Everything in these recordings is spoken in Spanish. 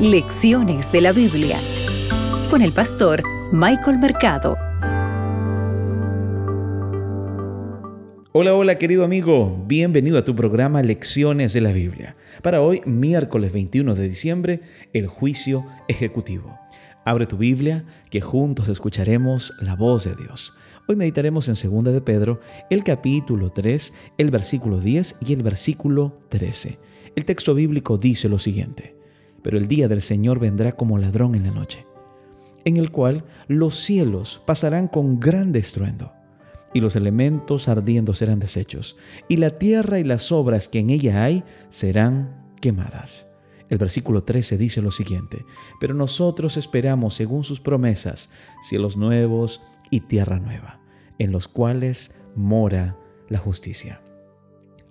Lecciones de la Biblia con el pastor Michael Mercado. Hola, hola querido amigo, bienvenido a tu programa Lecciones de la Biblia. Para hoy, miércoles 21 de diciembre, el juicio ejecutivo. Abre tu Biblia, que juntos escucharemos la voz de Dios. Hoy meditaremos en 2 de Pedro, el capítulo 3, el versículo 10 y el versículo 13. El texto bíblico dice lo siguiente, pero el día del Señor vendrá como ladrón en la noche, en el cual los cielos pasarán con gran estruendo, y los elementos ardiendo serán deshechos, y la tierra y las obras que en ella hay serán quemadas. El versículo 13 dice lo siguiente, pero nosotros esperamos, según sus promesas, cielos nuevos y tierra nueva, en los cuales mora la justicia.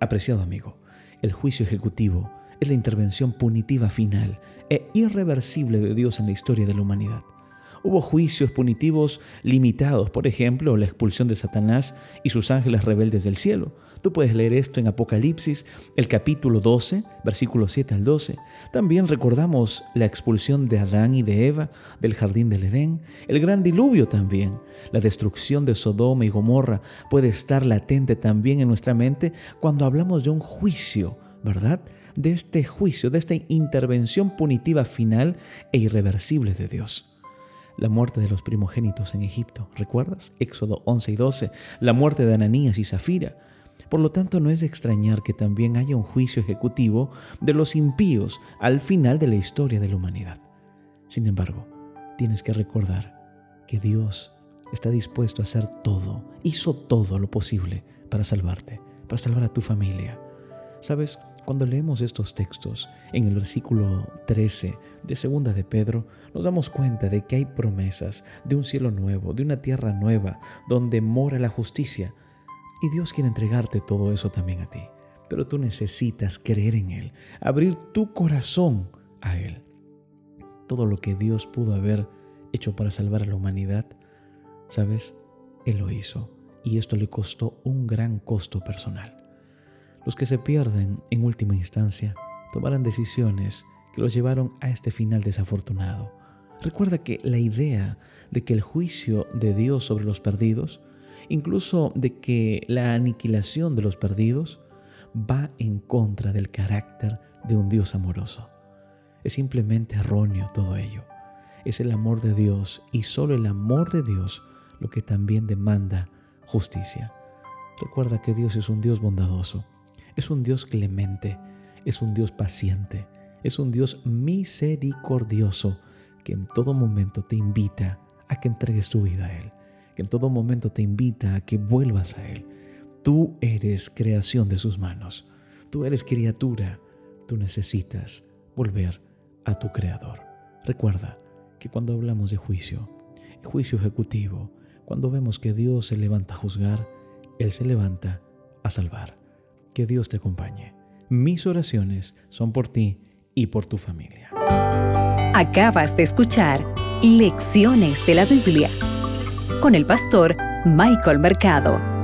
Apreciado amigo, el juicio ejecutivo es la intervención punitiva final e irreversible de Dios en la historia de la humanidad. Hubo juicios punitivos limitados, por ejemplo, la expulsión de Satanás y sus ángeles rebeldes del cielo. Tú puedes leer esto en Apocalipsis, el capítulo 12, versículos 7 al 12. También recordamos la expulsión de Adán y de Eva del jardín del Edén, el gran diluvio también. La destrucción de Sodoma y Gomorra puede estar latente también en nuestra mente cuando hablamos de un juicio, ¿verdad? De este juicio, de esta intervención punitiva final e irreversible de Dios la muerte de los primogénitos en Egipto. ¿Recuerdas? Éxodo 11 y 12. La muerte de Ananías y Zafira. Por lo tanto, no es de extrañar que también haya un juicio ejecutivo de los impíos al final de la historia de la humanidad. Sin embargo, tienes que recordar que Dios está dispuesto a hacer todo, hizo todo lo posible para salvarte, para salvar a tu familia. ¿Sabes? Cuando leemos estos textos en el versículo 13 de segunda de Pedro, nos damos cuenta de que hay promesas de un cielo nuevo, de una tierra nueva, donde mora la justicia. Y Dios quiere entregarte todo eso también a ti. Pero tú necesitas creer en Él, abrir tu corazón a Él. Todo lo que Dios pudo haber hecho para salvar a la humanidad, ¿sabes? Él lo hizo. Y esto le costó un gran costo personal. Los que se pierden en última instancia tomarán decisiones que los llevaron a este final desafortunado. Recuerda que la idea de que el juicio de Dios sobre los perdidos, incluso de que la aniquilación de los perdidos, va en contra del carácter de un Dios amoroso. Es simplemente erróneo todo ello. Es el amor de Dios y solo el amor de Dios lo que también demanda justicia. Recuerda que Dios es un Dios bondadoso es un Dios clemente, es un Dios paciente, es un Dios misericordioso que en todo momento te invita a que entregues tu vida a Él, que en todo momento te invita a que vuelvas a Él. Tú eres creación de sus manos, tú eres criatura, tú necesitas volver a tu Creador. Recuerda que cuando hablamos de juicio, juicio ejecutivo, cuando vemos que Dios se levanta a juzgar, Él se levanta a salvar. Que Dios te acompañe. Mis oraciones son por ti y por tu familia. Acabas de escuchar Lecciones de la Biblia con el pastor Michael Mercado.